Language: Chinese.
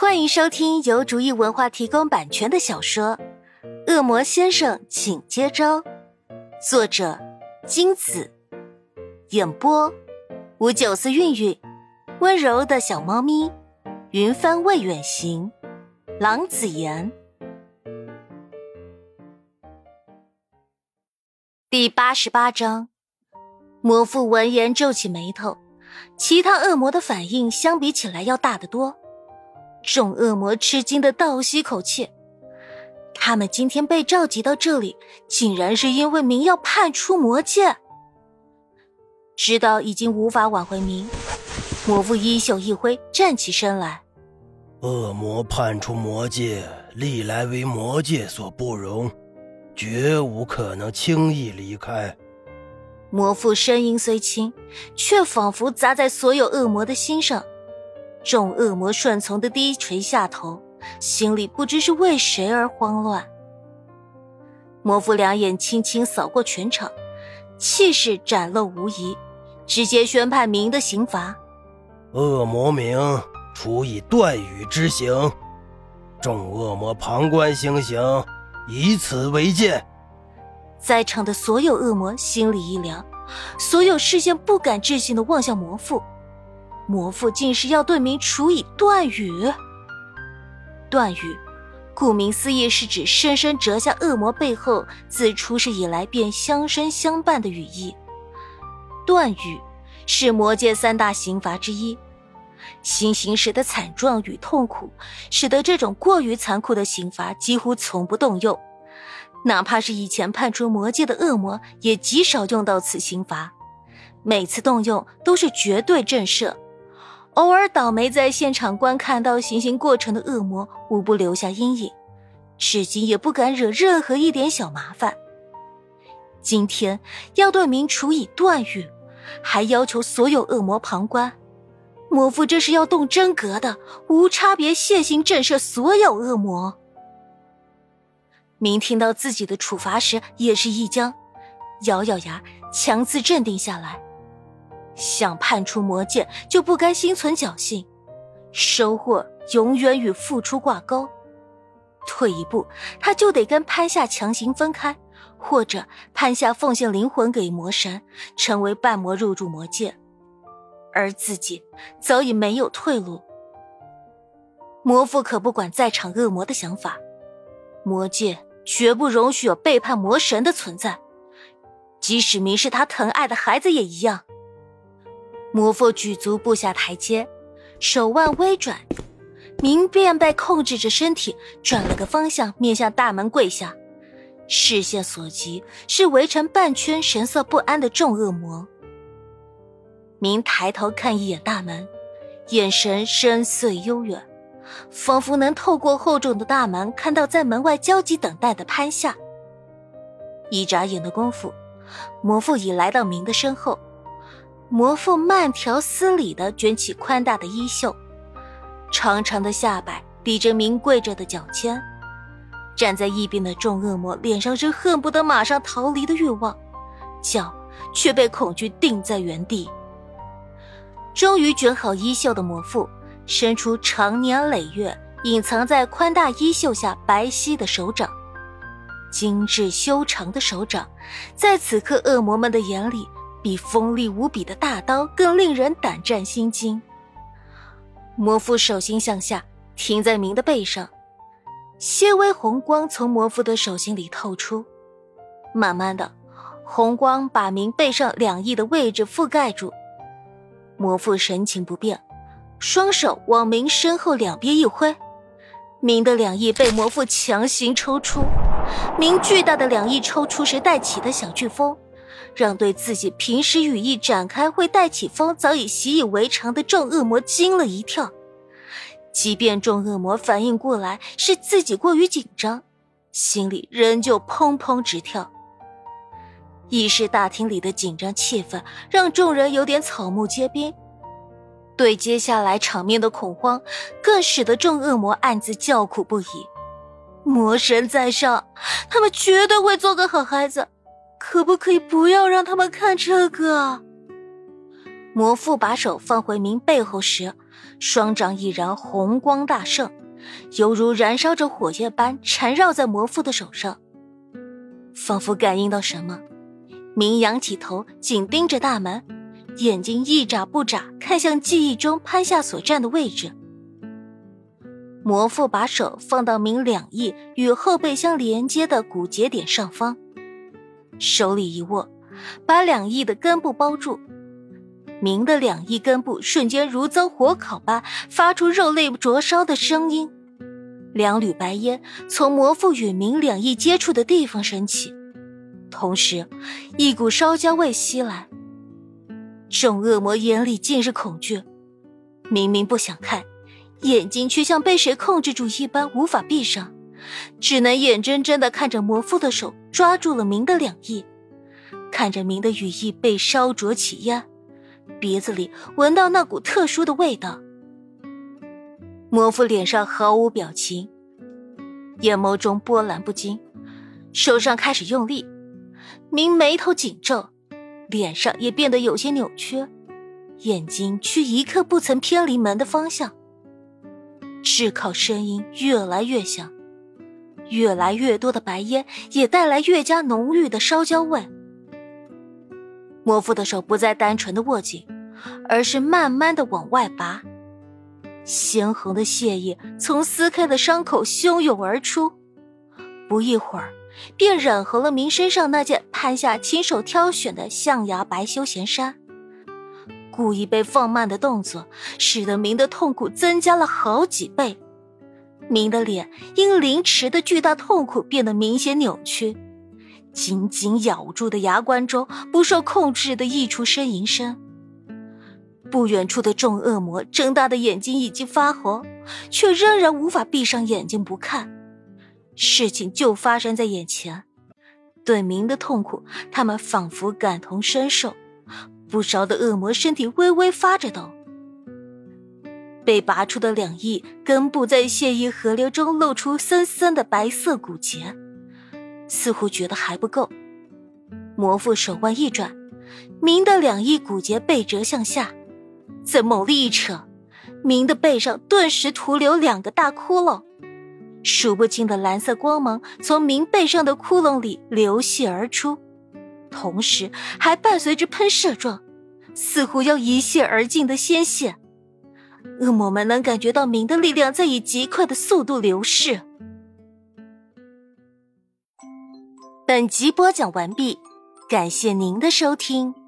欢迎收听由竹意文化提供版权的小说《恶魔先生，请接招》，作者金子，演播五九四韵韵，温柔的小猫咪，云帆未远行，郎子言，第八十八章。魔父闻言皱起眉头，其他恶魔的反应相比起来要大得多。众恶魔吃惊的倒吸口气，他们今天被召集到这里，竟然是因为明要叛出魔界。知道已经无法挽回明，魔父衣袖一挥，站起身来。恶魔叛出魔界，历来为魔界所不容，绝无可能轻易离开。魔父声音虽轻，却仿佛砸在所有恶魔的心上。众恶魔顺从的低垂下头，心里不知是为谁而慌乱。魔父两眼轻轻扫过全场，气势展露无遗，直接宣判明的刑罚：恶魔明处以断语之刑。众恶魔旁观行刑，以此为鉴。在场的所有恶魔心里一凉，所有视线不敢置信的望向魔父。魔父竟是要对民处以断语。断语，顾名思义是指深深折下恶魔背后自出世以来便相生相伴的羽翼。断语是魔界三大刑罚之一，行刑时的惨状与痛苦，使得这种过于残酷的刑罚几乎从不动用。哪怕是以前判处魔界的恶魔，也极少用到此刑罚，每次动用都是绝对震慑。偶尔倒霉在现场观看到行刑过程的恶魔，无不留下阴影，至今也不敢惹任何一点小麻烦。今天要对明处以断狱，还要求所有恶魔旁观，魔父这是要动真格的，无差别谢刑震慑所有恶魔。明听到自己的处罚时，也是一僵，咬咬牙，强自镇定下来。想叛出魔界，就不该心存侥幸。收获永远与付出挂钩。退一步，他就得跟潘夏强行分开，或者潘夏奉献灵魂给魔神，成为半魔入住魔界，而自己早已没有退路。魔父可不管在场恶魔的想法，魔界绝不容许有背叛魔神的存在，即使明是他疼爱的孩子也一样。魔父举足步下台阶，手腕微转，明便被控制着身体转了个方向，面向大门跪下。视线所及是围成半圈、神色不安的众恶魔。明抬头看一眼大门，眼神深邃悠远，仿佛能透过厚重的大门看到在门外焦急等待的潘夏。一眨眼的功夫，魔父已来到明的身后。魔父慢条斯理地卷起宽大的衣袖，长长的下摆抵着明跪着的脚尖。站在一边的众恶魔脸上是恨不得马上逃离的欲望，脚却被恐惧定在原地。终于卷好衣袖的魔父伸出长年累月隐藏在宽大衣袖下白皙的手掌，精致修长的手掌，在此刻恶魔们的眼里。比锋利无比的大刀更令人胆战心惊。魔父手心向下，停在明的背上，些微红光从魔父的手心里透出。慢慢的，红光把明背上两翼的位置覆盖住。魔父神情不变，双手往明身后两边一挥，明的两翼被魔父强行抽出。明巨大的两翼抽出时带起的小飓风。让对自己平时羽翼展开会带起风早已习以为常的众恶魔惊了一跳，即便众恶魔反应过来是自己过于紧张，心里仍旧砰砰直跳。议事大厅里的紧张气氛让众人有点草木皆兵，对接下来场面的恐慌更使得众恶魔暗自叫苦不已。魔神在上，他们绝对会做个好孩子。可不可以不要让他们看这个？魔父把手放回明背后时，双掌已然红光大盛，犹如燃烧着火焰般缠绕在魔父的手上。仿佛感应到什么，明仰起头，紧盯着大门，眼睛一眨不眨看向记忆中潘夏所站的位置。魔父把手放到明两翼与后背相连接的骨节点上方，手里一握，把两翼的根部包住。明的两翼根部瞬间如遭火烤般发出肉类灼烧的声音，两缕白烟从魔父与明两翼接触的地方升起，同时一股烧焦味袭来。众恶魔眼里尽是恐惧，明明不想看，眼睛却像被谁控制住一般无法闭上，只能眼睁睁的看着魔父的手抓住了明的两翼，看着明的羽翼被烧灼起烟。鼻子里闻到那股特殊的味道，魔父脸上毫无表情，眼眸中波澜不惊，手上开始用力，明眉头紧皱，脸上也变得有些扭曲，眼睛却一刻不曾偏离门的方向。炙烤声音越来越响，越来越多的白烟也带来越加浓郁的烧焦味。魔父的手不再单纯的握紧，而是慢慢的往外拔，鲜红的血液从撕开的伤口汹涌而出，不一会儿，便染红了明身上那件潘夏亲手挑选的象牙白休闲衫。故意被放慢的动作，使得明的痛苦增加了好几倍，明的脸因凌迟的巨大痛苦变得明显扭曲。紧紧咬住的牙关中不受控制的溢出呻吟声。不远处的众恶魔睁大的眼睛已经发红，却仍然无法闭上眼睛不看。事情就发生在眼前，对明的痛苦，他们仿佛感同身受。不少的恶魔身体微微发着抖。被拔出的两翼根部在血液河流中露出森森的白色骨节。似乎觉得还不够，魔父手腕一转，明的两翼骨节背折向下，再猛力一扯，明的背上顿时徒留两个大窟窿，数不清的蓝色光芒从明背上的窟窿里流泻而出，同时还伴随着喷射状，似乎要一泻而尽的鲜血。恶魔们能感觉到明的力量在以极快的速度流逝。本集播讲完毕，感谢您的收听。